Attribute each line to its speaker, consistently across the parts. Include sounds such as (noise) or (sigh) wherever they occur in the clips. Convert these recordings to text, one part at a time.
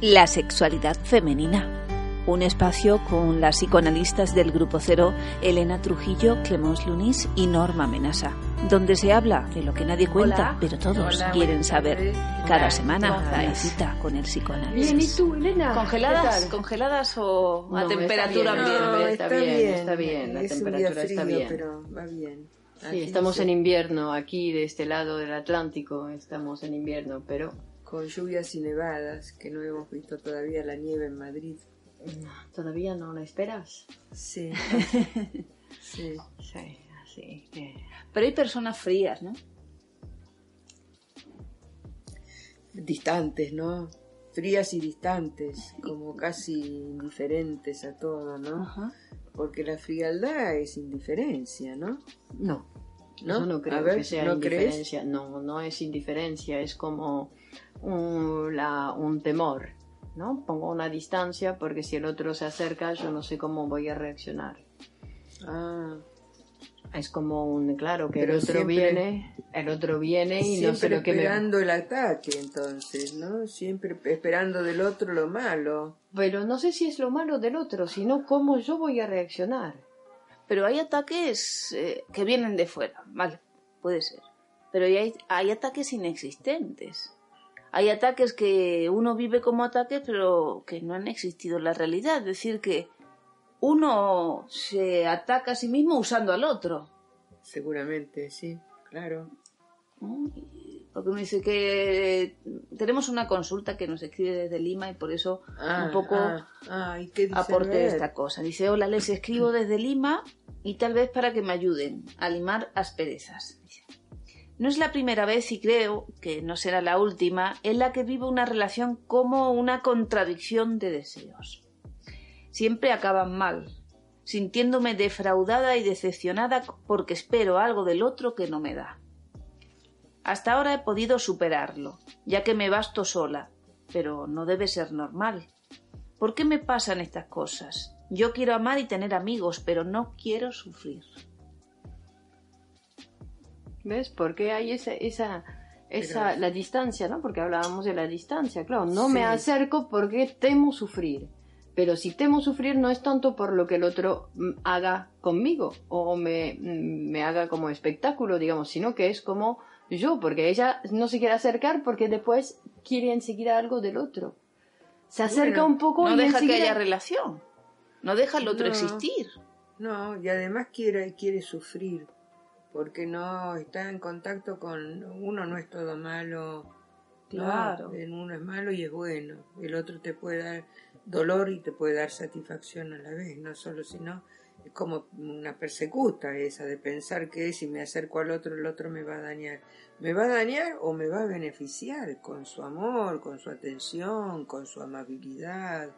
Speaker 1: La sexualidad femenina. Un espacio con las psicoanalistas del Grupo Cero, Elena Trujillo, Clemence Lunis y Norma Menasa, donde se habla de lo que nadie cuenta, pero todos quieren saber. Cada semana hay cita con el psicoanálisis.
Speaker 2: Bien, ¿y tú, Elena?
Speaker 3: ¿Congeladas. ¿Congeladas o a
Speaker 2: No,
Speaker 3: temperatura
Speaker 2: está bien,
Speaker 3: ambiente?
Speaker 2: está bien, está bien, la
Speaker 4: es un día
Speaker 2: temperatura está
Speaker 4: frío,
Speaker 2: bien.
Speaker 4: pero va bien.
Speaker 2: Sí, estamos en invierno, aquí de este lado del Atlántico estamos en invierno, pero
Speaker 4: Con lluvias y nevadas, que no hemos visto todavía la nieve en Madrid.
Speaker 2: todavía no la esperas.
Speaker 4: Sí. (laughs) sí.
Speaker 2: Sí, así que...
Speaker 3: Pero hay personas frías, ¿no?
Speaker 4: Distantes, ¿no? Frías y distantes, como casi indiferentes a todo, ¿no?
Speaker 3: Ajá.
Speaker 4: Porque la frialdad es indiferencia, ¿no?
Speaker 2: No,
Speaker 4: ¿No?
Speaker 2: Yo no creo
Speaker 4: ver,
Speaker 2: que sea
Speaker 4: ¿no crees?
Speaker 2: indiferencia. No, no es indiferencia, es como un, la- un temor, ¿no? Pongo una distancia porque si el otro se acerca yo no sé cómo voy a reaccionar.
Speaker 4: Ah,
Speaker 2: Es como un, claro, que
Speaker 4: Pero
Speaker 2: el otro
Speaker 4: siempre-
Speaker 2: viene, el otro viene y no sé lo que me...
Speaker 4: esperando el ataque, entonces, ¿no? Siempre esperando del otro lo malo.
Speaker 2: Pero no sé si es lo malo del otro, sino cómo yo voy a reaccionar.
Speaker 3: Pero hay ataques eh, que vienen de fuera, vale, puede ser. Pero hay, hay ataques inexistentes. Hay ataques que uno vive como ataques, pero que no han existido en la realidad. Es decir, que uno se ataca a sí mismo usando al otro.
Speaker 4: Seguramente, sí, claro.
Speaker 3: Y- Porque uno dice que tenemos una consulta que nos escribe desde Lima y por eso
Speaker 4: Ah,
Speaker 3: un poco
Speaker 4: ah, ah, ¿y qué dice? A
Speaker 3: aporte esta cosa. Dice, hola, les escribo desde Lima y tal vez para que me ayuden a limar asperezas. No es la primera vez y creo que no será la última en la que vivo una relación como una contradicción de deseos. Siempre acaban mal, sintiéndome defraudada y decepcionada porque espero algo del otro que no me da. Hasta ahora he podido superarlo, ya que me basto sola, pero no debe ser normal. ¿Por qué me pasan estas cosas? Yo quiero amar y tener amigos, pero no quiero sufrir.
Speaker 2: ¿Ves? Porque hay esa, esa, esa, la distancia, ¿no? Porque hablábamos de la distancia, claro. No me acerco porque temo sufrir. Pero si temo sufrir no es tanto por lo que el otro mm, haga conmigo o me, mm, me haga como espectáculo, digamos, sino que es como yo, porque ella no se quiere acercar porque después quiere enseguida algo del otro. Se acerca
Speaker 4: Bueno,
Speaker 2: un poco
Speaker 3: No
Speaker 2: y
Speaker 3: deja que
Speaker 2: enseguida...
Speaker 3: haya relación. No deja al otro
Speaker 4: No.
Speaker 3: existir.
Speaker 4: No, y además quiere, quiere sufrir, porque no está en contacto con uno, no es todo malo.
Speaker 3: Claro.
Speaker 4: en uno es malo y es bueno. El otro te puede dar dolor y te puede dar satisfacción a la vez, no solo sino es como una persecuta esa de pensar que si me acerco al otro el otro me va a dañar. ¿Me va a dañar o me va a beneficiar con su amor, con su atención, con su amabilidad?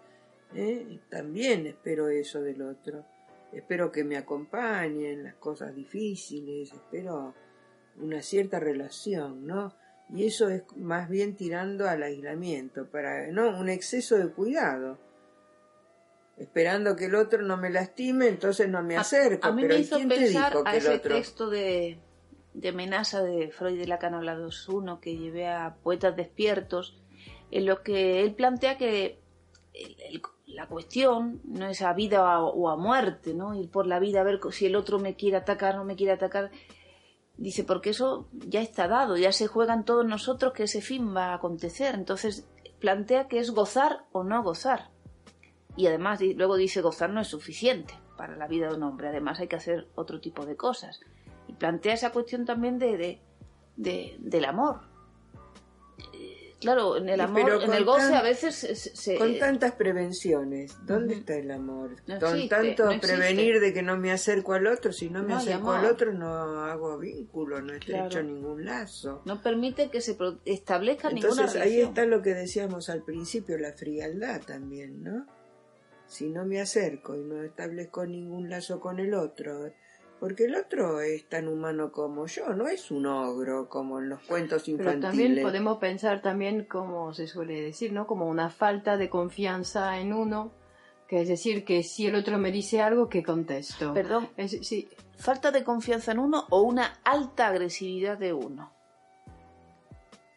Speaker 4: ¿eh? También espero eso del otro. Espero que me acompañe en las cosas difíciles, espero una cierta relación, ¿no? Y eso es más bien tirando al aislamiento, para no un exceso de cuidado. Esperando que el otro no me lastime, entonces no me acerco.
Speaker 3: A, mí
Speaker 4: pero
Speaker 3: me hizo
Speaker 4: ¿quién te
Speaker 3: pensar a ese
Speaker 4: otro?
Speaker 3: texto de, de amenaza de Freud de Lacan habla 2.1 que llevé a poetas despiertos, en lo que él plantea que el- el- la cuestión no es a vida o a, muerte, ¿no? Ir por la vida a ver si el otro me quiere atacar o no me quiere atacar. Dice, porque eso ya está dado, ya se juegan todos nosotros que ese fin va a acontecer. Entonces plantea que es gozar o no gozar. Y además luego dice gozar no es suficiente para la vida de un hombre, además hay que hacer otro tipo de cosas. Y plantea esa cuestión también de, de- de- del amor. Claro, en el amor,
Speaker 4: pero
Speaker 3: en el goce
Speaker 4: tan-
Speaker 3: a veces se,
Speaker 4: Con tantas prevenciones, ¿dónde está el amor?
Speaker 3: No
Speaker 4: con
Speaker 3: existe,
Speaker 4: tanto
Speaker 3: no
Speaker 4: prevenir de que no me acerco al otro, si no me
Speaker 3: No
Speaker 4: acerco al otro no hago vínculo, no estrecho
Speaker 3: Claro.
Speaker 4: ningún lazo.
Speaker 3: no permite que se establezca
Speaker 4: Entonces
Speaker 3: ninguna
Speaker 4: ahí
Speaker 3: relación.
Speaker 4: está lo que decíamos al principio, la frialdad también, ¿no? Si no me acerco y no establezco ningún lazo con el otro, porque el otro es tan humano como yo, no es un ogro como en los cuentos
Speaker 2: Pero
Speaker 4: infantiles.
Speaker 2: también podemos pensar también, como se suele decir, ¿no? Como una falta de confianza en uno, que es decir, que si el otro me dice algo, que contesto.
Speaker 3: Perdón,
Speaker 2: Es- sí,
Speaker 3: falta de confianza en uno o una alta agresividad de uno.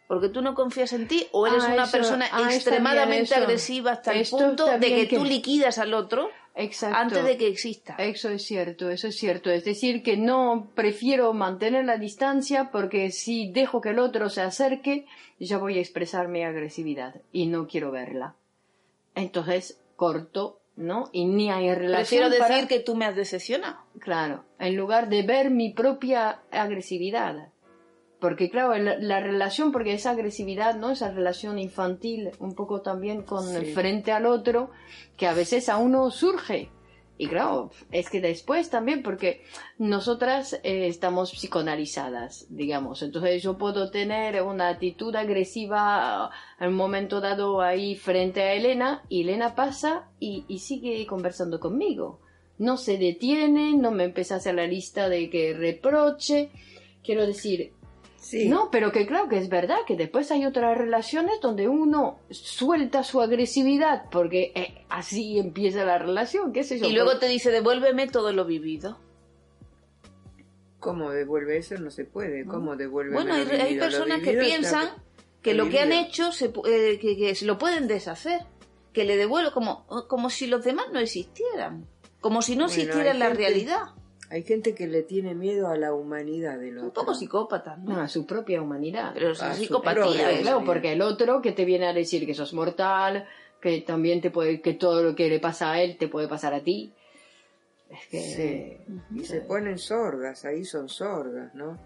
Speaker 3: Porque tú no confías en ti o eres
Speaker 2: Ah,
Speaker 3: una
Speaker 2: eso-
Speaker 3: persona
Speaker 2: ah,
Speaker 3: extremadamente agresiva hasta el
Speaker 2: Esto
Speaker 3: punto de que,
Speaker 2: que-
Speaker 3: tú liquidas al otro
Speaker 2: Exacto.
Speaker 3: antes de que exista.
Speaker 2: Eso es cierto, eso es cierto. Es decir, que no prefiero mantener la distancia porque si dejo que el otro se acerque, ya voy a expresar mi agresividad y no quiero verla. Entonces, corto, ¿no? Y ni hay relación.
Speaker 3: Prefiero decir
Speaker 2: para-
Speaker 3: que tú me has decepcionado.
Speaker 2: Claro, en lugar de ver mi propia agresividad. Porque claro, el- la, relación, porque esa agresividad, ¿no? Esa relación infantil, un poco también con
Speaker 4: Sí.
Speaker 2: frente al otro, que a veces a uno surge. Y claro, es que después también, porque nosotras eh, estamos psicoanalizadas, digamos. Entonces yo puedo tener una actitud agresiva en un momento dado ahí frente a Elena, y Elena pasa y, y sigue conversando conmigo. No se detiene, no me empieza a hacer la lista de que reproche. Quiero decir,
Speaker 4: Sí.
Speaker 2: no, pero que claro que es verdad que después hay otras relaciones donde uno suelta su agresividad porque eh, así empieza la relación, qué sé yo.
Speaker 3: Y luego te dice, devuélveme todo lo vivido.
Speaker 4: ¿Cómo devuelve eso? No se puede. ¿Cómo devuelve
Speaker 3: Bueno, hay,
Speaker 4: lo
Speaker 3: hay personas que piensan que
Speaker 4: lo
Speaker 3: que han hecho se, eh, que, que se lo pueden deshacer, que le devuelvo como, como si los demás no existieran, como si no
Speaker 4: Bueno,
Speaker 3: existiera la
Speaker 4: gente-
Speaker 3: realidad.
Speaker 4: Hay gente que le tiene miedo a la humanidad del otro.
Speaker 3: Un poco psicópata, ¿no?
Speaker 2: No, a su propia humanidad.
Speaker 3: Pero es psicopatía.
Speaker 2: claro, porque el otro que te viene a decir que sos mortal, que también te puede, que todo lo que le pasa a él te puede pasar a ti. Es que
Speaker 4: Sí. Y se ponen sordas, ahí son sordas, ¿no?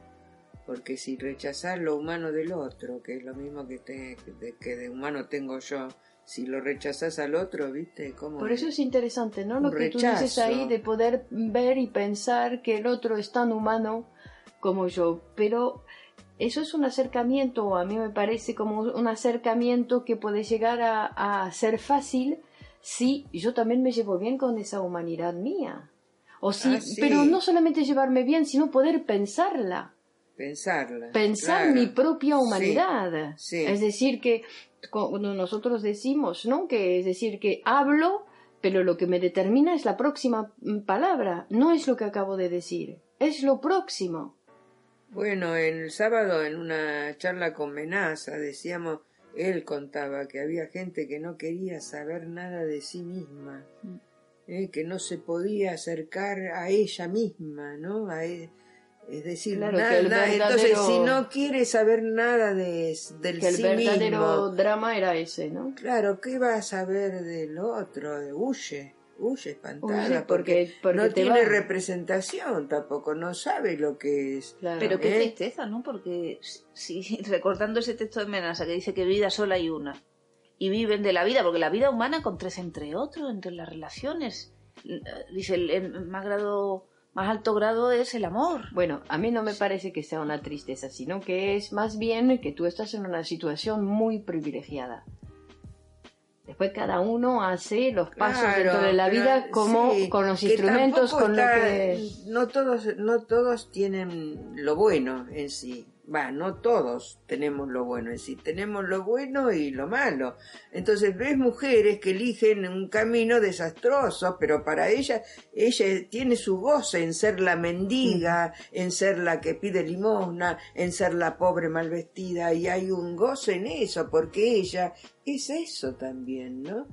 Speaker 4: Porque si rechazar lo humano del otro, que es lo mismo que, te- que de humano tengo yo, si lo rechazas al otro, ¿viste? ¿Cómo?
Speaker 2: Por eso es interesante, ¿no? Lo que tú dices ahí de poder ver y pensar que el otro es tan humano como yo. Pero eso es un acercamiento, a mí me parece como un acercamiento que puede llegar a, a ser fácil si yo también me llevo bien con esa humanidad mía. O si,
Speaker 4: Ah, sí.
Speaker 2: pero no solamente llevarme bien, sino poder pensarla
Speaker 4: Pensarla.
Speaker 2: pensar
Speaker 4: claro.
Speaker 2: mi propia
Speaker 4: Sí,
Speaker 2: humanidad.
Speaker 4: sí.
Speaker 2: Es decir, que cuando nosotros decimos, ¿no? Que es decir, que hablo, pero lo que me determina es la próxima mm, palabra, no es lo que acabo de decir, es lo próximo.
Speaker 4: Bueno, el sábado en una charla con Menaza decíamos, él contaba que había gente que no quería saber nada de sí misma,
Speaker 2: Mm.
Speaker 4: eh, que no se podía acercar a ella misma, ¿no? A e- es decir,
Speaker 2: Claro,
Speaker 4: nada, entonces si no quiere saber nada de, del
Speaker 2: Que el
Speaker 4: sí
Speaker 2: verdadero
Speaker 4: mismo,
Speaker 2: drama era ese, ¿no?
Speaker 4: claro, ¿qué va a saber del otro? Huye, huye espantada,
Speaker 2: Huye porque- porque
Speaker 4: no
Speaker 2: te
Speaker 4: tiene
Speaker 2: va.
Speaker 4: representación tampoco, no sabe lo que es.
Speaker 2: Claro.
Speaker 3: Pero qué
Speaker 4: ¿Eh?
Speaker 3: tristeza, ¿no? Porque si, (laughs) recordando ese texto de Menasa que dice que vida sola hay una y viven de la vida, porque la vida humana acontece entre otros, entre las relaciones. Dice, el, el más grado, más alto grado es el amor.
Speaker 2: Bueno, a mí no me parece que sea una tristeza, sino que es más bien que tú estás en una situación muy privilegiada. Después cada uno hace los pasos
Speaker 4: Claro,
Speaker 2: dentro de la vida como
Speaker 4: sí,
Speaker 2: con los instrumentos, con lo
Speaker 4: está-
Speaker 2: que...
Speaker 4: No todos, no todos tienen lo bueno en sí. Va, no todos tenemos lo bueno en sí. Tenemos lo bueno y lo malo. Entonces ves mujeres que eligen un camino desastroso, pero para ella, ella tiene su goce en ser la mendiga, en ser la que pide limosna, en ser la pobre mal vestida, y hay un goce en eso, porque ella es eso también, ¿no?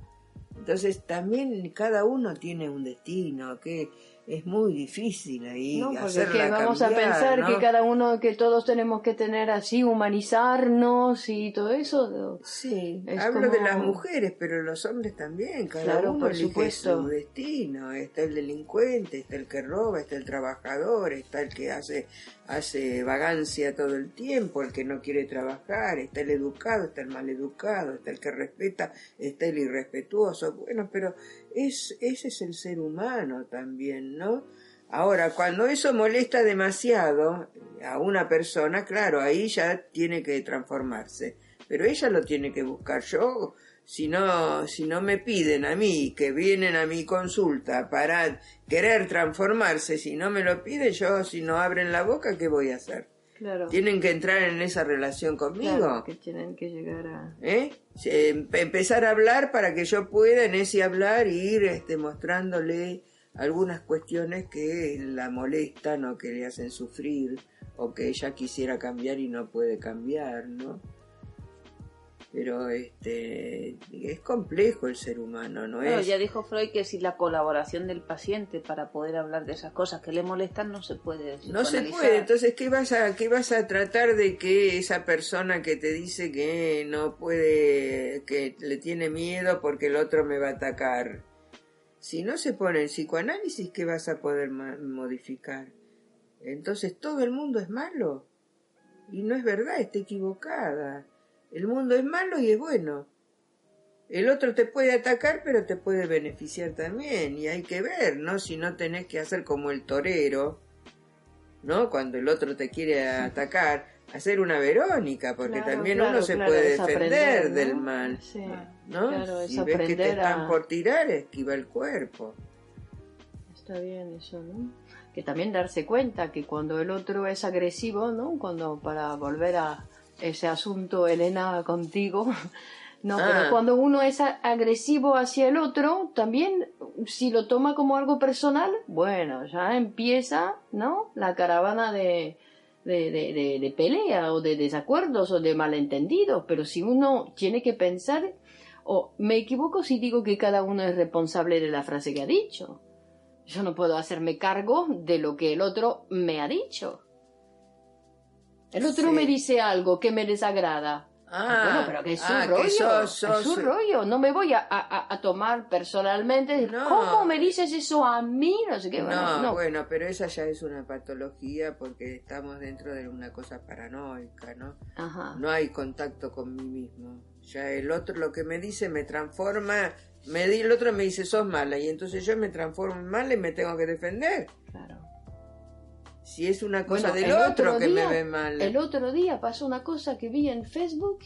Speaker 4: Entonces también cada uno tiene un destino que es muy difícil ahí
Speaker 2: No, porque que vamos a pensar
Speaker 4: ¿no?
Speaker 2: que cada uno, que todos tenemos que tener así, humanizarnos y todo eso.
Speaker 4: Sí,
Speaker 2: Es
Speaker 4: hablo de las mujeres, pero los hombres también, cada
Speaker 2: Claro,
Speaker 4: uno
Speaker 2: por
Speaker 4: elige
Speaker 2: supuesto.
Speaker 4: su destino, está el delincuente, está el que roba, está el trabajador, está el que hace, hace vagancia todo el tiempo, el que no quiere trabajar, está el educado, está el maleducado, está el que respeta, está el irrespetuoso, bueno, pero es, ese es el ser humano también, ¿no? Ahora, cuando eso molesta demasiado a una persona, claro, ahí ya tiene que transformarse. Pero ella lo tiene que buscar. Yo, si no, si no me piden a mí, que vienen a mi consulta para querer transformarse, si no me lo piden, yo, si no abren la boca, ¿qué voy a hacer?
Speaker 2: Claro.
Speaker 4: Tienen que entrar en esa relación conmigo.
Speaker 2: Claro, que tienen que llegar a...
Speaker 4: ¿Eh? Em- empezar a hablar para que yo pueda en ese hablar ir este, mostrándole algunas cuestiones que la molestan o que le hacen sufrir o que ella quisiera cambiar y no puede cambiar, ¿no? pero este es complejo el ser humano, ¿no
Speaker 3: Claro,
Speaker 4: es?
Speaker 3: ya dijo Freud que sin la colaboración del paciente para poder hablar de esas cosas que le molestan no se puede
Speaker 4: No se puede, entonces ¿qué vas a qué vas a tratar de que esa persona que te dice que no puede que le tiene miedo porque el otro me va a atacar? Si no se pone el psicoanálisis, ¿qué vas a poder modificar? Entonces todo el mundo es malo. Y no es verdad, está equivocada. El mundo es malo y es bueno. El otro te puede atacar, pero te puede beneficiar también. Y hay que ver, ¿no? Si no tenés que hacer como el torero, ¿no? Cuando el otro te quiere atacar, hacer una Verónica, porque
Speaker 2: Claro,
Speaker 4: también
Speaker 2: claro,
Speaker 4: uno se
Speaker 2: claro,
Speaker 4: puede defender del mal,
Speaker 2: Sí.
Speaker 4: ¿No?
Speaker 2: Claro, es
Speaker 4: si ves que te están
Speaker 2: a-
Speaker 4: por tirar, esquiva el cuerpo.
Speaker 2: Está bien eso, ¿no? Que también darse cuenta que cuando el otro es agresivo, ¿no? Cuando para volver a ese asunto, Elena, contigo, (laughs) no,
Speaker 4: Ah.
Speaker 2: pero cuando uno es agresivo hacia el otro, también si lo toma como algo personal, bueno, ya empieza, ¿no? La caravana de, de, de, de- de pelea o de desacuerdos o de malentendidos, pero si uno tiene que pensar, o me equivoco si digo que cada uno es responsable de la frase que ha dicho. Yo no puedo hacerme cargo de lo que el otro me ha dicho. El otro
Speaker 4: Sí.
Speaker 2: me dice algo que me desagrada.
Speaker 4: Ah,
Speaker 2: bueno, pero que es su
Speaker 4: ah,
Speaker 2: rollo.
Speaker 4: sos- sos-
Speaker 2: es su rollo. No me voy a, a- a tomar personalmente.
Speaker 4: No.
Speaker 2: ¿Cómo me dices eso a mí? No sé qué.
Speaker 4: No,
Speaker 2: Bueno, no.
Speaker 4: bueno, pero esa ya es una patología porque estamos dentro de una cosa paranoica, ¿no?
Speaker 2: Ajá.
Speaker 4: No hay contacto con mí mismo. Ya el otro lo que me dice me transforma, me di el otro me dice sos mala y entonces yo me transformo en mala y me tengo que defender.
Speaker 2: Claro.
Speaker 4: Si es una cosa
Speaker 2: Bueno,
Speaker 4: del
Speaker 2: el
Speaker 4: otro, que me ve mal.
Speaker 2: El otro día pasó una cosa que vi en Facebook,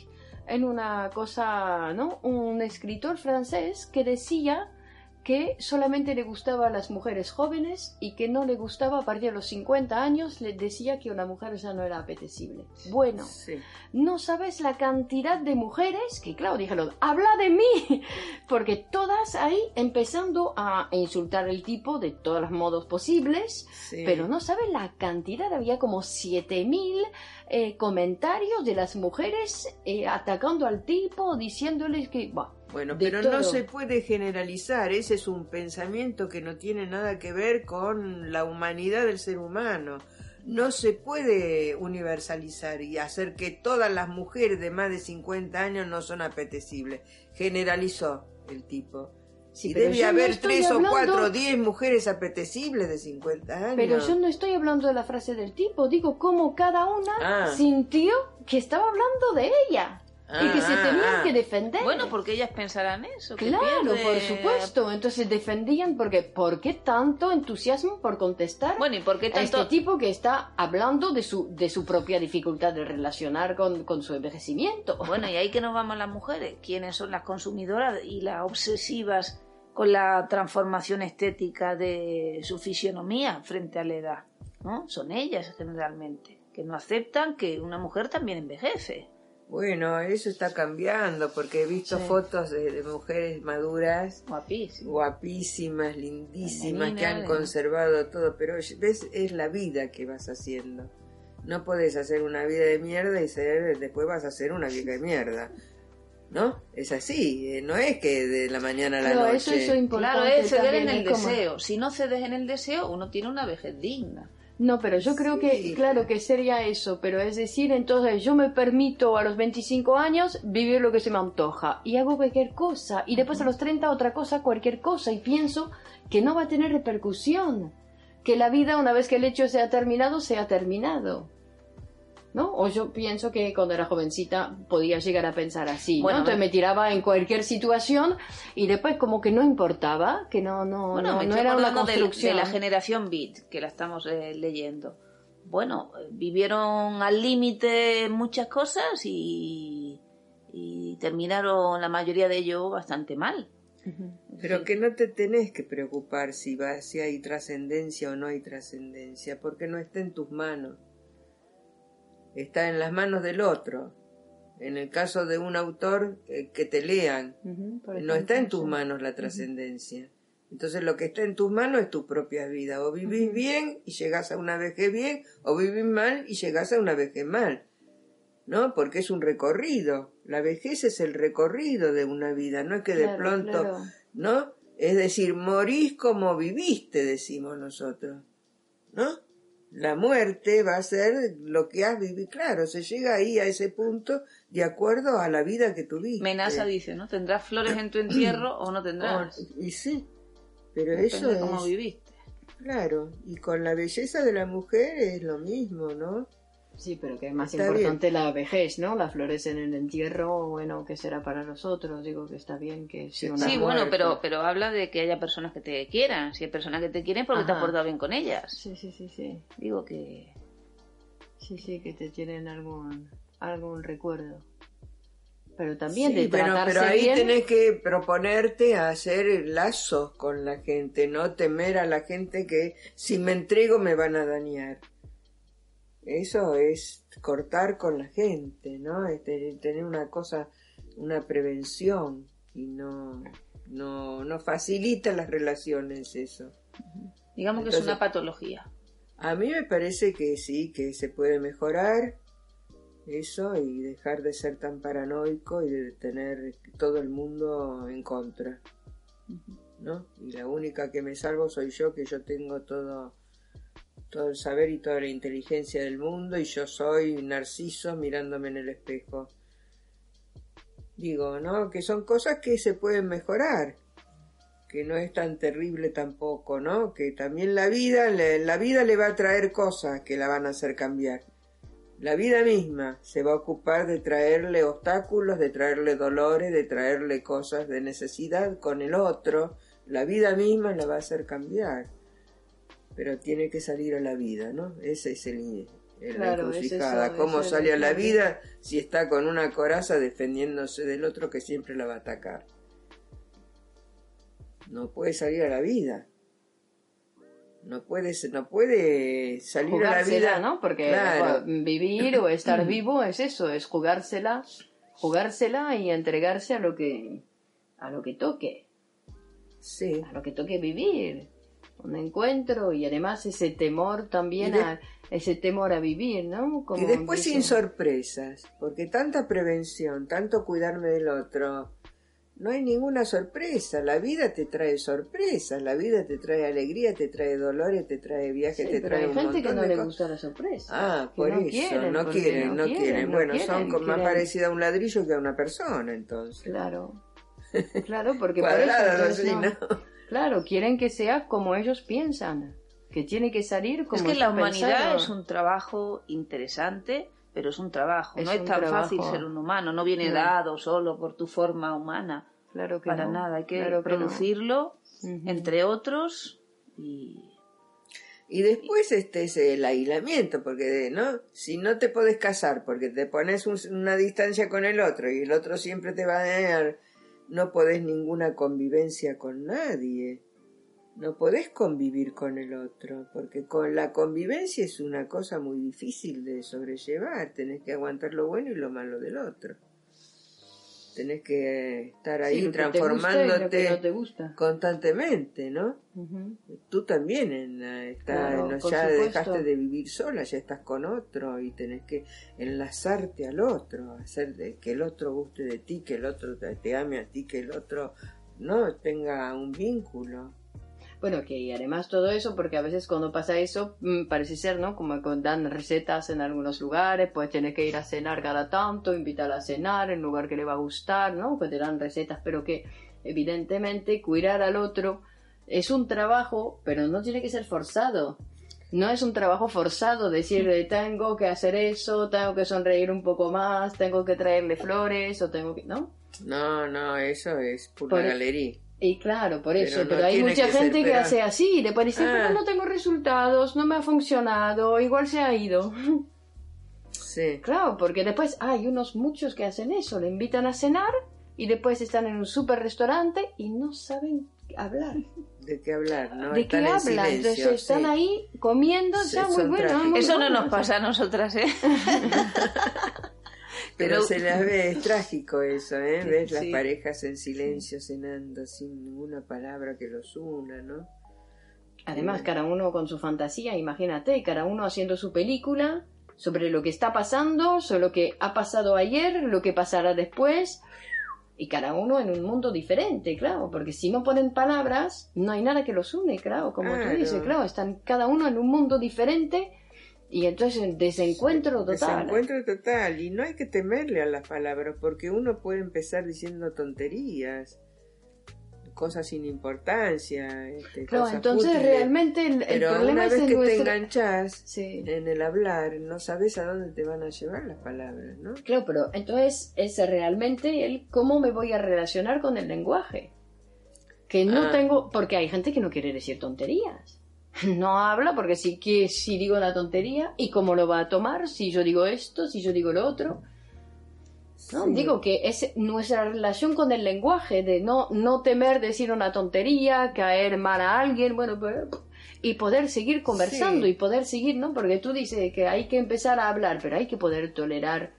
Speaker 2: en una cosa, ¿no? Un escritor francés que decía que solamente le gustaba a las mujeres jóvenes y que no le gustaba a partir de los 50 años, le decía que una mujer ya no era apetecible. Bueno,
Speaker 4: Sí.
Speaker 2: no sabes la cantidad de mujeres que, claro, dijeron, habla de mí, (laughs) porque todas ahí empezando a insultar al tipo de todos los modos posibles,
Speaker 4: sí.
Speaker 2: pero no sabes la cantidad, había como 7000 eh, comentarios de las mujeres eh, atacando al tipo, diciéndoles que, bah,
Speaker 4: Bueno, pero no se puede generalizar, ese es un pensamiento que no tiene nada que ver con la humanidad del ser humano. No se puede universalizar y hacer que todas las mujeres de más de 50 años no son apetecibles. Generalizó el tipo.
Speaker 2: Sí,
Speaker 4: y debe
Speaker 2: no
Speaker 4: haber
Speaker 2: estoy
Speaker 4: tres o
Speaker 2: hablando-
Speaker 4: cuatro o diez mujeres apetecibles de 50 años.
Speaker 2: pero yo no estoy hablando de la frase del tipo, digo cómo cada una
Speaker 4: Ah.
Speaker 2: sintió que estaba hablando de ella y que se
Speaker 4: Ah,
Speaker 2: tenían
Speaker 4: ah.
Speaker 2: que defender.
Speaker 3: Bueno, porque ellas pensarán eso.
Speaker 2: Claro,
Speaker 3: pierde-
Speaker 2: por supuesto. Entonces defendían porque ¿por qué tanto entusiasmo por contestar
Speaker 3: Bueno, ¿y por qué
Speaker 2: a este tipo que está hablando de su de su propia dificultad de relacionar con, con su envejecimiento?
Speaker 3: Bueno, y ahí que nos vamos las mujeres. ¿Quiénes son las consumidoras y las obsesivas con la transformación estética de su fisionomía frente a la edad? ¿No? Son ellas generalmente, que no aceptan que una mujer también envejece.
Speaker 4: Bueno, eso está cambiando porque he visto
Speaker 2: Sí.
Speaker 4: fotos de, de mujeres maduras
Speaker 3: Guapísimo.
Speaker 4: guapísimas, lindísimas, que han conservado todo, pero ves, es la vida que vas haciendo. No puedes hacer una vida de mierda y ser, después vas a hacer una vieja de mierda. ¿No? Es así, eh, no es que de la mañana a la
Speaker 2: Claro,
Speaker 4: noche.
Speaker 2: eso es importante.
Speaker 3: Claro, es ceder
Speaker 2: también,
Speaker 3: en el deseo. Si no cedes en el deseo, uno tiene una vejez digna.
Speaker 2: No, pero yo creo
Speaker 4: Sí.
Speaker 2: que, claro, que sería eso, pero es decir, entonces yo me permito a los 25 años vivir lo que se me antoja y hago cualquier cosa y después a los 30 otra cosa, cualquier cosa y pienso que no va a tener repercusión, que la vida una vez que el hecho sea terminado, sea terminado. ¿No? O yo pienso que cuando era jovencita podía llegar a pensar así,
Speaker 3: Bueno,
Speaker 2: ¿no? Entonces
Speaker 3: me-
Speaker 2: tiraba en cualquier situación y después como que no importaba, que no, no,
Speaker 3: Bueno,
Speaker 2: no, no era una
Speaker 3: de-
Speaker 2: construcción.
Speaker 3: De, la generación Beat, que la estamos eh, leyendo. Bueno, eh, vivieron al límite muchas cosas y, y terminaron la mayoría de ellos bastante mal.
Speaker 4: Pero que no te tenés que preocupar si, va, si hay trascendencia o no hay trascendencia, porque no está en tus manos. Está en las manos del otro. En el caso de un autor, eh, que te lean. No está en tus manos la trascendencia. Entonces lo que está en tus manos es tu propia vida. O vivís bien y llegás a una vejez bien, o vivís mal y llegás a una vejez mal. ¿no? Porque es un recorrido. La vejez es el recorrido de una vida, no es que de pronto,
Speaker 2: claro.
Speaker 4: ¿no? Es decir, morís como viviste, decimos nosotros, ¿no? La muerte va a ser lo que has vivido. Claro, se llega ahí a ese punto de acuerdo a la vida que tuviste.
Speaker 3: Menaza dice, ¿no? ¿Tendrás flores en tu (clears throat) entierro o no tendrás?
Speaker 4: Y sí, pero
Speaker 3: Depende
Speaker 4: eso
Speaker 3: de
Speaker 4: es...
Speaker 3: cómo viviste.
Speaker 4: Claro, y con la belleza de la mujer es lo mismo, ¿no?
Speaker 2: Sí, pero que es más
Speaker 4: Está
Speaker 2: importante la vejez, ¿no? Las flores en el entierro, bueno, ¿qué será para nosotros? Digo que está bien que si una
Speaker 3: Sí,
Speaker 2: muerte-
Speaker 3: bueno, pero, pero habla de que haya personas que te quieran. Si hay personas que te quieren, porque te has portado bien con ellas.
Speaker 2: Sí, sí, sí, sí.
Speaker 3: Digo que...
Speaker 2: Sí, sí, que te tienen algún, algún recuerdo. Pero también
Speaker 4: Sí,
Speaker 2: de
Speaker 4: pero, pero ahí
Speaker 2: bien.
Speaker 4: tenés que proponerte a hacer lazos con la gente, no temer a la gente que si me entrego me van a dañar. Eso es cortar con la gente, ¿no? Es te- tener una cosa, una prevención y no, no, no facilita las relaciones eso.
Speaker 3: Digamos que es una patología.
Speaker 4: A mí me parece que sí, que se puede mejorar eso y dejar de ser tan paranoico y de tener todo el mundo en contra, ¿no? Y la única que me salvo soy yo, que yo tengo todo, todo el saber y toda la inteligencia del mundo y yo soy Narciso mirándome en el espejo. Digo, ¿no? Que son cosas que se pueden mejorar que no es tan terrible tampoco, ¿no? Que también la vida, la vida le va a traer cosas que la van a hacer cambiar. La vida misma se va a ocupar de traerle obstáculos, de traerle dolores, de traerle cosas de necesidad con el otro. La vida misma la va a hacer cambiar. Pero tiene que salir a la vida, ¿no? Ese es el, el
Speaker 2: Claro, es
Speaker 4: encrucijada.
Speaker 2: eso,
Speaker 4: ¿Cómo
Speaker 2: es
Speaker 4: sale a la vida si está con una coraza defendiéndose del otro que siempre la va a atacar? no puede salir a la vida. No puede, no puede salir a la vida.
Speaker 2: ¿no? Porque
Speaker 4: Claro.
Speaker 2: vivir o estar vivo es eso, es jugársela, jugársela y entregarse a lo que a lo que toque,
Speaker 4: Sí.
Speaker 2: a lo que toque vivir. Un encuentro y además ese temor también
Speaker 4: de-
Speaker 2: a ese temor a vivir, ¿no? Como
Speaker 4: Y después sin sorpresas, porque tanta prevención, tanto cuidarme del otro, no hay ninguna sorpresa. La vida te trae sorpresas, la vida te trae alegría, te trae dolores, te trae viajes,
Speaker 2: Sí,
Speaker 4: te
Speaker 2: pero
Speaker 4: trae
Speaker 2: hay
Speaker 4: un
Speaker 2: gente que no le gusta la sorpresa.
Speaker 4: Ah, por
Speaker 2: no
Speaker 4: eso,
Speaker 2: quieren,
Speaker 4: no quieren, no quieren.
Speaker 2: no
Speaker 4: Bueno,
Speaker 2: quieren,
Speaker 4: son como más parecidas a un ladrillo que a una persona, entonces.
Speaker 2: Claro. Claro, porque por eso, entonces, no. Claro, quieren que sea como ellos piensan, que tiene que salir como
Speaker 3: es que la humanidad
Speaker 2: pensado.
Speaker 3: es un trabajo interesante, pero es un trabajo.
Speaker 2: Es
Speaker 3: no es tan
Speaker 2: trabajo.
Speaker 3: fácil ser un humano, no viene
Speaker 2: No.
Speaker 3: dado solo por tu forma humana.
Speaker 2: Claro que
Speaker 3: Para
Speaker 2: no,
Speaker 3: nada, hay que
Speaker 2: claro que no.
Speaker 3: producirlo entre otros y
Speaker 4: Y después este es el aislamiento, porque no, si no te podés casar porque te pones un- una distancia con el otro y el otro siempre te va a dañar, no podés ninguna convivencia con nadie. No podés convivir con el otro, porque con la convivencia es una cosa muy difícil de sobrellevar. Tenés que aguantar lo bueno y lo malo del otro. Tenés que estar ahí
Speaker 2: Sí,
Speaker 4: transformándote
Speaker 2: no te gusta.
Speaker 4: constantemente, ¿no?
Speaker 2: Ujú.
Speaker 4: Tú también en, está-
Speaker 2: Claro,
Speaker 4: ya
Speaker 2: supuesto.
Speaker 4: dejaste de vivir sola, ya estás con otro y tenés que enlazarte al otro, hacer de, que el otro guste de ti, que el otro te, te ame a ti, que el otro no tenga un vínculo.
Speaker 2: Bueno, que además todo eso, porque a veces cuando pasa eso, mm, parece ser, ¿no? Como que dan recetas en algunos lugares, pues tienes que ir a cenar cada tanto, invitarla a cenar en lugar que le va a gustar, ¿no? Pues te dan recetas, pero que evidentemente cuidar al otro es un trabajo, pero no tiene que ser forzado. No es un trabajo forzado decir tengo que hacer eso, tengo que sonreír un poco más, tengo que traerle flores o tengo que, ¿no?
Speaker 4: No, no, eso es pura
Speaker 2: Por- e-
Speaker 4: galería.
Speaker 2: Y claro, por eso,
Speaker 4: no
Speaker 2: pero, hay mucha
Speaker 4: que
Speaker 2: gente que hace así y después dice,
Speaker 4: Ah.
Speaker 2: pero no tengo resultados, no me ha funcionado, igual se ha ido.
Speaker 4: Sí,
Speaker 2: Claro, porque después hay unos muchos que hacen eso, le invitan a cenar y después están en un super restaurante y no saben hablar.
Speaker 4: de qué hablar, ¿no?
Speaker 2: ¿De qué
Speaker 4: Están
Speaker 2: hablan?
Speaker 4: silencio,
Speaker 2: Entonces están
Speaker 4: sí.
Speaker 2: ahí comiendo,
Speaker 4: Sí,
Speaker 2: ya muy bueno. muy
Speaker 3: eso no nos pasa a nosotras, ¿eh? (laughs)
Speaker 4: Pero,
Speaker 3: Pero-
Speaker 4: se las ve, es trágico eso, ¿eh? Ves las parejas en silencio cenando sin ninguna palabra que los una, ¿no?
Speaker 2: Además, cada uno con su fantasía, imagínate, cada uno haciendo su película, sobre lo que está pasando, sobre lo que ha pasado ayer, lo que pasará después, y cada uno en un mundo diferente, claro, porque si no ponen palabras, no hay nada que los une, claro, como tú dices, claro, están cada uno en un mundo diferente y entonces desencuentro total.
Speaker 4: Desencuentro total, y no hay que temerle a las palabras, porque uno puede empezar diciendo tonterías cosas sin importancia. Este,
Speaker 2: claro, entonces realmente el,
Speaker 4: Pero
Speaker 2: problema
Speaker 4: una vez
Speaker 2: es
Speaker 4: que te enganchas
Speaker 2: Sí.
Speaker 4: en el hablar, no sabes a dónde te van a llevar las palabras, ¿no?
Speaker 2: Claro, pero entonces es realmente el cómo me voy a relacionar con el lenguaje. Que no
Speaker 4: Ah.
Speaker 2: tengo, porque hay gente que no quiere decir tonterías. No habla porque si, que, si digo una tontería y cómo lo va a tomar, si yo digo esto, si yo digo lo otro. ¿no?
Speaker 4: Sí.
Speaker 2: Digo que es nuestra relación con el lenguaje, de no, no temer decir una tontería, caer mal a alguien, bueno, pues, y poder seguir conversando
Speaker 4: Sí.
Speaker 2: y poder seguir, ¿no? Porque tú dices que hay que empezar a hablar, pero hay que poder tolerar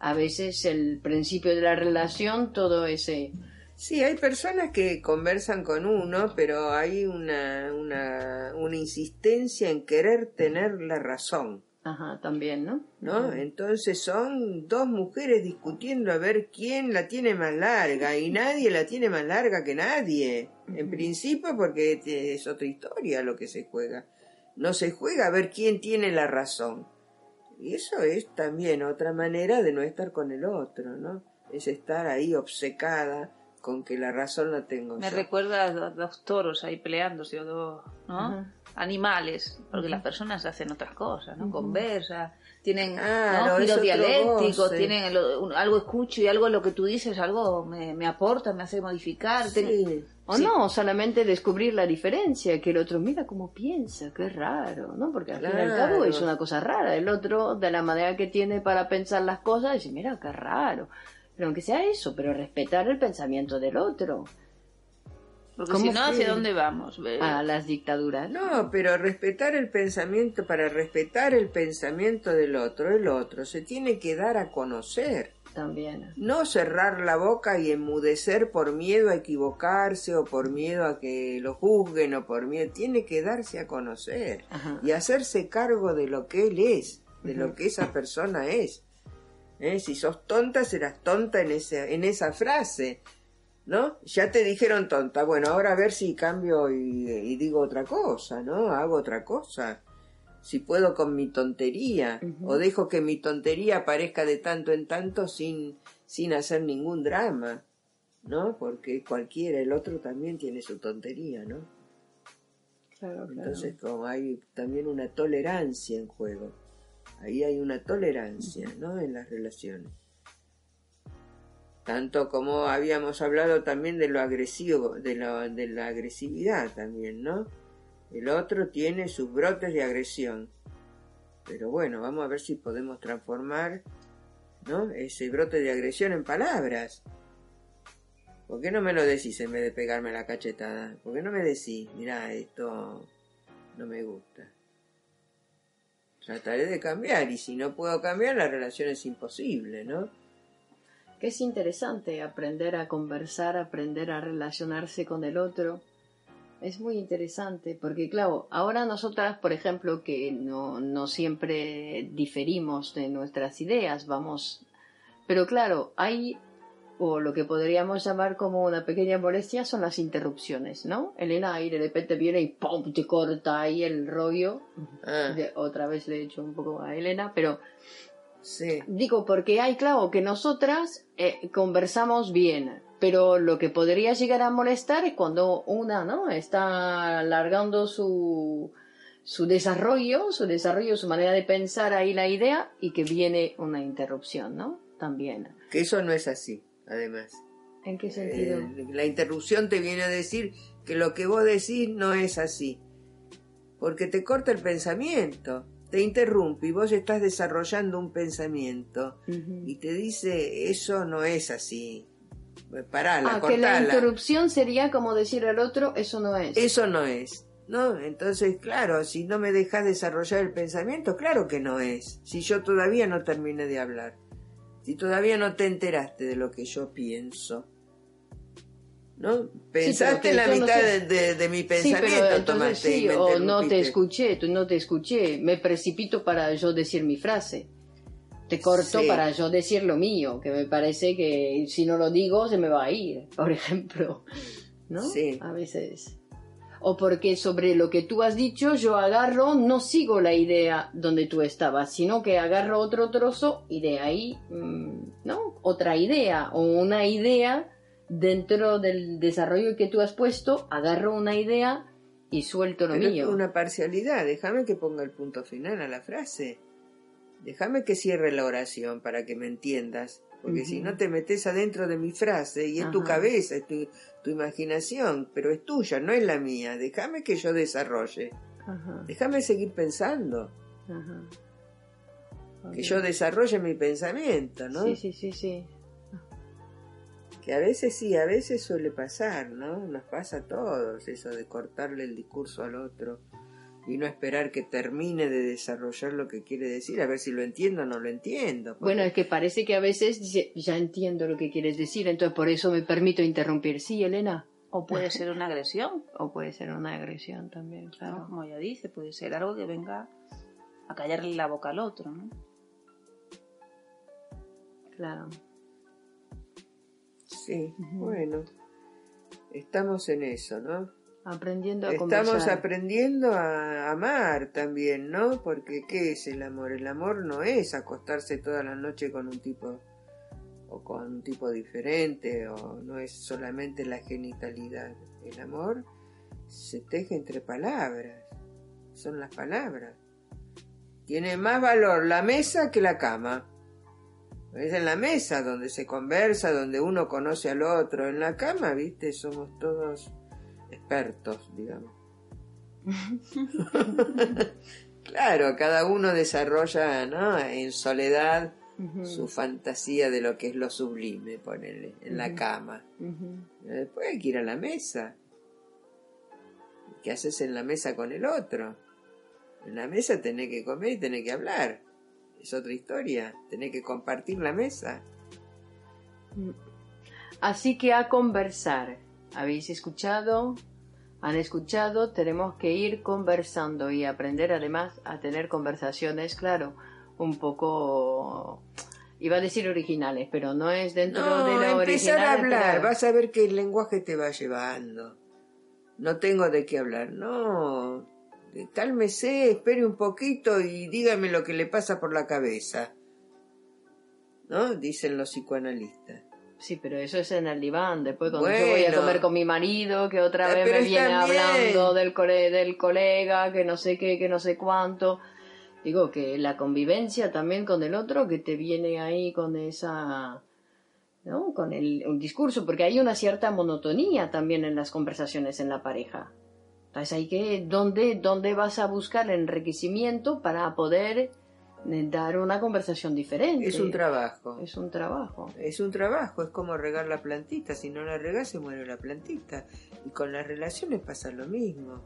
Speaker 2: a veces el principio de la relación, todo ese...
Speaker 4: Sí, hay personas que conversan con uno, pero hay una, una, una insistencia en querer tener la razón,
Speaker 2: Ajá, también, ¿no?
Speaker 4: ¿no? Entonces son dos mujeres discutiendo a ver quién la tiene más larga y nadie la tiene más larga que nadie. En principio porque te- es otra historia lo que se juega. No se juega a ver quién tiene la razón. Y eso es también otra manera de no estar con el otro, ¿no? Es estar ahí obcecada con que la razón la tengo
Speaker 3: Me
Speaker 4: yo.
Speaker 3: recuerda a do- dos toros ahí peleándose, o dos animales, porque las personas hacen otras cosas, ¿no? Conversan, tienen
Speaker 4: Claro,
Speaker 3: ¿no? dialécticos, tienen lo- un- algo escucho y algo lo que tú dices, algo me, me aporta, me hace modificar. ten-
Speaker 4: Sí.
Speaker 2: O
Speaker 3: Sí.
Speaker 2: no, solamente descubrir la diferencia, que el otro mira cómo piensa, qué raro, ¿no? Porque al fin y al
Speaker 4: Claro.
Speaker 2: cabo es una cosa rara. El otro, de la manera que tiene para pensar las cosas, dice, mira, qué raro. Pero aunque sea eso, pero respetar el pensamiento del otro.
Speaker 3: Porque
Speaker 2: ¿Cómo
Speaker 3: si no, ¿hacia dónde vamos?
Speaker 2: A las dictaduras.
Speaker 4: No, pero respetar el pensamiento, para respetar el pensamiento del otro, el otro se tiene que dar a conocer.
Speaker 2: También.
Speaker 4: No cerrar la boca y enmudecer por miedo a equivocarse o por miedo a que lo juzguen o por miedo. Tiene que darse a conocer
Speaker 2: Ajá.
Speaker 4: y hacerse cargo de lo que él es, de lo que esa persona es. ¿Eh? Si sos tonta, serás tonta en, ese, en esa frase. ¿No? Ya te dijeron tonta. Bueno, ahora a ver si cambio y, y digo otra cosa, ¿no? Hago otra cosa. Si puedo con mi tontería. O dejo que mi tontería aparezca de tanto en tanto sin, sin hacer ningún drama. ¿No? Porque cualquiera, el otro también tiene su tontería, ¿no?
Speaker 2: Claro, claro.
Speaker 4: Entonces, como hay también una tolerancia en juego. Ahí hay una tolerancia, ¿no? En las relaciones. Tanto como habíamos hablado también de lo agresivo, de, lo, de la agresividad también, ¿no? El otro tiene sus brotes de agresión. Pero bueno, vamos a ver si podemos transformar, ¿no? Ese brote de agresión en palabras. ¿Por qué no me lo decís en vez de pegarme la cachetada? ¿Por qué no me decís, mira, esto no me gusta? Trataré de cambiar y si no puedo cambiar, la relación es imposible, ¿no?
Speaker 2: Que es interesante aprender a conversar, aprender a relacionarse con el otro. Es muy interesante porque, claro, ahora nosotras, por ejemplo, que no, no siempre diferimos de nuestras ideas, vamos... Pero claro, hay, o lo que podríamos llamar como una pequeña molestia, son las interrupciones, ¿no? Elena ahí de repente viene y ¡pum! te corta ahí el rollo.
Speaker 4: Ah,
Speaker 2: De- otra vez le he hecho un poco a Elena, pero
Speaker 4: sí.
Speaker 2: Digo, porque hay, claro, que nosotras eh, conversamos bien, pero lo que podría llegar a molestar es cuando una, ¿no? Está alargando su, su desarrollo, su desarrollo, su manera de pensar ahí la idea y que viene una interrupción, ¿no? También.
Speaker 4: Que eso no es así, además.
Speaker 2: ¿En qué sentido?
Speaker 4: Eh, la interrupción te viene a decir que lo que vos decís no es así. Porque te corta el pensamiento, te interrumpe y vos estás desarrollando un pensamiento y te dice eso no es así. Pues Parala,
Speaker 2: Ah, que la interrupción sería como decir al otro, eso no es.
Speaker 4: Eso no es. ¿No? Entonces, claro, si no me dejas desarrollar el pensamiento, claro que no es. Si yo todavía no terminé de hablar. Si todavía no te enteraste de lo que yo pienso. ¿no? Pensaste la mitad de, mi pensamiento,
Speaker 2: sí, o no te escuché, tú no te escuché, me precipito para yo decir mi frase. Te corto para yo decir lo mío, que me parece que si no lo digo se me va a ir, (laughs) por ejemplo. ¿No?
Speaker 4: Sí.
Speaker 2: A veces. O porque sobre lo que tú has dicho yo agarro, no sigo la idea donde tú estabas, sino que agarro otro trozo y de ahí, mm, ¿no? Otra idea o una idea dentro del desarrollo que tú has puesto, agarro una idea y suelto lo mío.
Speaker 4: Una parcialidad, déjame que ponga el punto final a la frase. Déjame que cierre la oración para que me entiendas. Porque si no te metes adentro de mi frase y es tu cabeza, es tu, imaginación, pero es tuya, no es la mía. Déjame que yo desarrolle. Déjame seguir pensando. Que yo desarrolle mi pensamiento, ¿no?
Speaker 2: Sí, sí, sí, sí.
Speaker 4: Que a veces sí, a veces suele pasar, ¿no? Nos pasa a todos eso de cortarle el discurso al otro y no esperar que termine de desarrollar lo que quiere decir, a ver si lo entiendo o no lo entiendo.
Speaker 2: Bueno, es que parece que a veces ya entiendo lo que quieres decir, entonces por eso me permito interrumpir. Sí, Elena.
Speaker 3: O puede ser una agresión. (laughs)
Speaker 2: o puede ser una agresión también, claro.
Speaker 3: como ya dice, puede ser algo que venga a callarle la boca al otro, ¿no?
Speaker 2: Claro.
Speaker 4: Sí, bueno, estamos en eso, ¿no?
Speaker 2: Aprendiendo a
Speaker 4: Estamos aprendiendo a amar también, ¿no? Porque ¿qué es el amor? El amor no es acostarse toda la noche con un tipo o con un tipo diferente o no es solamente la genitalidad. El amor se teje entre palabras, son las palabras. Tiene más valor la mesa que la cama. Es en la mesa donde se conversa, donde uno conoce al otro. En la cama, viste, somos todos expertos, digamos. (laughs) claro, cada uno desarrolla, ¿no? En soledad su fantasía de lo que es lo sublime, ponerle, en la cama. Después hay que ir a la mesa. ¿Qué haces en la mesa con el otro? En la mesa tenés que comer y tenés que hablar es otra historia. Tenés que compartir la mesa.
Speaker 2: Así que a conversar. ¿Habéis escuchado? ¿Han escuchado? Tenemos que ir conversando y aprender además a tener conversaciones, claro, un poco... Iba a decir originales, pero no es dentro de lo
Speaker 4: empezar a hablar, vas a ver que el lenguaje te va llevando. No tengo de qué hablar, no cálmese, espere un poquito y dígame lo que le pasa por la cabeza. ¿No? Dicen los psicoanalistas.
Speaker 2: Sí, pero eso es en el diván. Después cuando yo voy a comer con mi marido, que otra ah, vez me viene hablando del, del colega, que no sé qué, que no sé cuánto. Digo que la convivencia también con el otro, que te viene ahí con esa... ¿no? Con el, el discurso, porque hay una cierta monotonía también en las conversaciones en la pareja. Entonces hay que, ¿dónde, dónde vas a buscar el enriquecimiento para poder eh, dar una conversación diferente?
Speaker 4: Es un trabajo.
Speaker 2: Es un trabajo.
Speaker 4: Es un trabajo, es como regar la plantita. Si no la regas se muere la plantita. Y con las relaciones pasa lo mismo.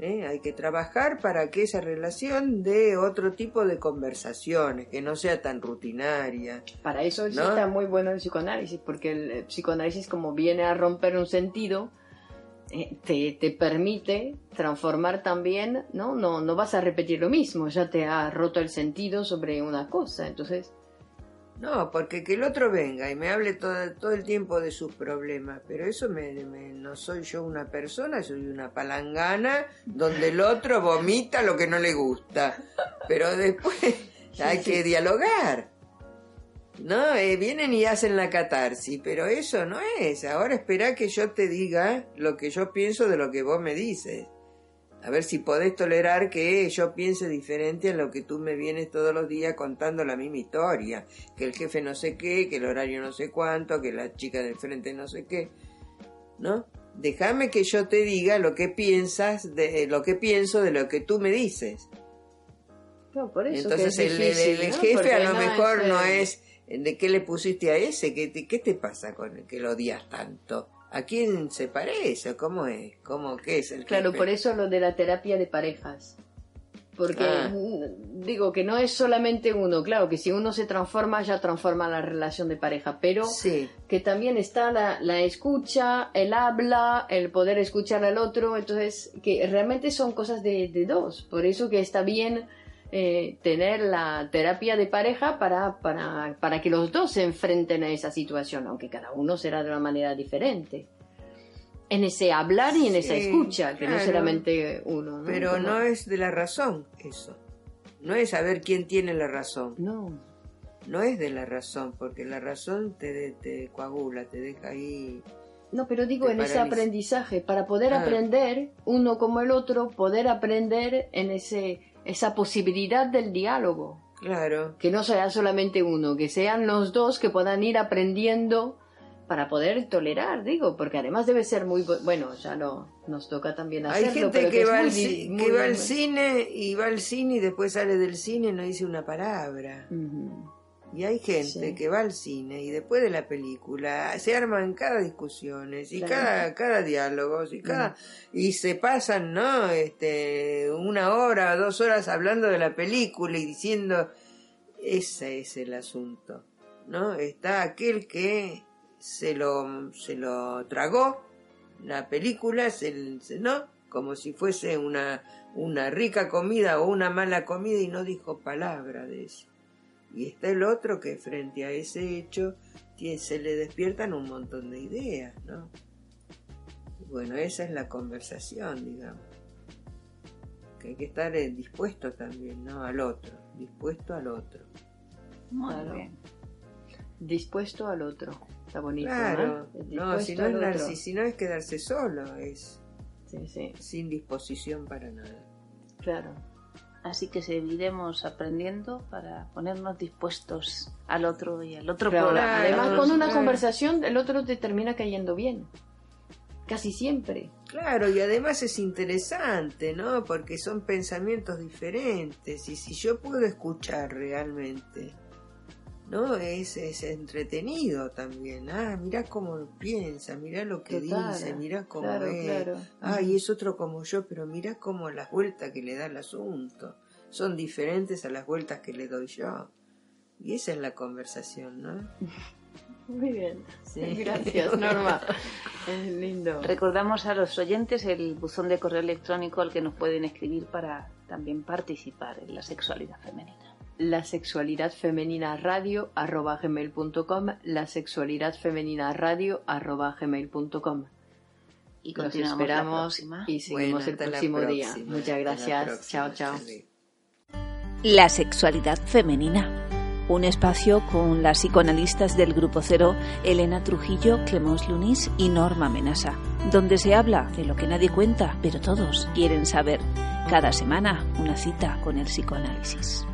Speaker 4: ¿Eh? Hay que trabajar para que esa relación dé otro tipo de conversaciones, que no sea tan rutinaria.
Speaker 2: Para eso está muy bueno el psicoanálisis, porque el psicoanálisis como viene a romper un sentido, te, te, permite transformar también, ¿no? ¿no? No vas a repetir lo mismo, ya te ha roto el sentido sobre una cosa, entonces...
Speaker 4: No, porque que el otro venga y me hable todo, todo el tiempo de sus problemas, pero eso me, no soy yo una persona, soy una palangana donde el otro vomita lo que no le gusta, pero después (laughs) hay que dialogar. No, eh, vienen y hacen la catarsis, pero eso no es. Ahora espera que yo te diga lo que yo pienso de lo que vos me dices. A ver si podés tolerar que yo piense diferente a lo que tú me vienes todos los días contando la misma historia. Que el jefe no sé qué, que el horario no sé cuánto, que la chica del frente no sé qué. ¿No? Déjame que yo te diga lo que piensas, de lo que pienso de lo que tú me dices.
Speaker 2: No, por eso
Speaker 4: Entonces el, jefe a lo mejor no es ¿De qué le pusiste a ese? ¿Qué te, qué te pasa con el que lo odias tanto? ¿A quién se parece? ¿Cómo es? ¿Cómo qué es el
Speaker 2: Claro, por eso lo de la terapia de parejas. Porque
Speaker 4: Ah.
Speaker 2: mm, digo que no es solamente uno, claro que si uno se transforma ya transforma la relación de pareja, pero
Speaker 4: Sí,
Speaker 2: que también está la, la escucha, el habla, el poder escuchar al otro, entonces que realmente son cosas de, de dos, por eso que está bien eh, tener la terapia de pareja para, para, para que los dos se enfrenten a esa situación, aunque cada uno será de una manera diferente. En ese hablar y en esa
Speaker 4: Sí,
Speaker 2: escucha, que no
Speaker 4: claro.
Speaker 2: solamente uno. ¿no?
Speaker 4: pero
Speaker 2: Como-
Speaker 4: no es de la razón eso. No es saber quién tiene la razón.
Speaker 2: No,
Speaker 4: No es de la razón, porque la razón te, te coagula, te deja ahí.
Speaker 2: No, pero digo en ese
Speaker 4: paraliza.
Speaker 2: aprendizaje, para poder
Speaker 4: Ah.
Speaker 2: aprender, uno como el otro, poder aprender en ese, esa posibilidad del diálogo.
Speaker 4: Claro.
Speaker 2: Que no sea solamente uno, que sean los dos que puedan ir aprendiendo para poder tolerar, digo, porque además debe ser muy bu- bueno, ya no nos toca también
Speaker 4: Hay
Speaker 2: hacerlo,
Speaker 4: gente
Speaker 2: pero
Speaker 4: que, va, al,
Speaker 2: di-
Speaker 4: ci-
Speaker 2: muy-
Speaker 4: que va al
Speaker 2: muy-
Speaker 4: cine y va al cine y después sale del cine y no dice una palabra.
Speaker 2: Ujú.
Speaker 4: Y hay gente
Speaker 2: Sí.
Speaker 4: que va al cine y después de la película se arman cada discusiones y
Speaker 2: Claro.
Speaker 4: cada, cada diálogos y cada y se pasan, ¿no? Este, una hora, dos horas hablando de la película y diciendo ese es el asunto, ¿no? Está aquel que se lo se lo tragó la película, se, se- ¿no? Como si fuese una una rica comida o una mala comida y no dijo palabra de eso. Y está el otro que frente a ese hecho se le despiertan un montón de ideas, ¿no? Bueno, esa es la conversación, digamos. Que hay que estar eh, dispuesto también, ¿no? Al otro, dispuesto al otro.
Speaker 3: Muy
Speaker 2: Claro.
Speaker 3: bien.
Speaker 2: Dispuesto al otro. Está bonito,
Speaker 4: Claro,
Speaker 2: ¿no?
Speaker 4: no, si no, es
Speaker 2: al otro.
Speaker 4: narcis- si no es quedarse solo, es
Speaker 2: Sí, sí,
Speaker 4: sin disposición para nada.
Speaker 2: claro.
Speaker 3: Así que seguiremos aprendiendo para ponernos dispuestos al otro y al otro
Speaker 2: Claro,
Speaker 3: programa.
Speaker 2: Además, con una
Speaker 4: claro.
Speaker 2: conversación, el otro te termina cayendo bien. Casi siempre.
Speaker 4: Claro, y además es interesante, ¿no? Porque son pensamientos diferentes y si yo puedo escuchar realmente, ¿no? Es, es entretenido también. Ah, mirá cómo piensa, mirá lo que
Speaker 2: Total,
Speaker 4: dice, mirá cómo
Speaker 2: claro,
Speaker 4: es.
Speaker 2: claro.
Speaker 4: Ay, es otro como yo, pero mirá cómo las vueltas que le da el asunto son diferentes a las vueltas que le doy yo. Y esa es la conversación, ¿no? (laughs)
Speaker 2: Muy bien.
Speaker 4: Sí. (laughs)
Speaker 2: Gracias, Norma. Es lindo.
Speaker 3: Recordamos a los oyentes el buzón de correo electrónico al que nos pueden escribir para también participar en la sexualidad femenina.
Speaker 2: La sexualidad femenina radio arroba gmail.com la sexualidad femenina radio arroba gmail.com
Speaker 3: Y continuamos
Speaker 2: esperamos y seguimos
Speaker 4: Bueno,
Speaker 2: el próximo día.
Speaker 4: próxima,
Speaker 2: Muchas gracias.
Speaker 4: próxima,
Speaker 2: Chao, chao.
Speaker 1: La sexualidad femenina. Un espacio con las psicoanalistas del Grupo Cero, Elena Trujillo, Clemence Lunis y Norma Menasa, donde se habla de lo que nadie cuenta, pero todos quieren saber. Cada semana una cita con el psicoanálisis.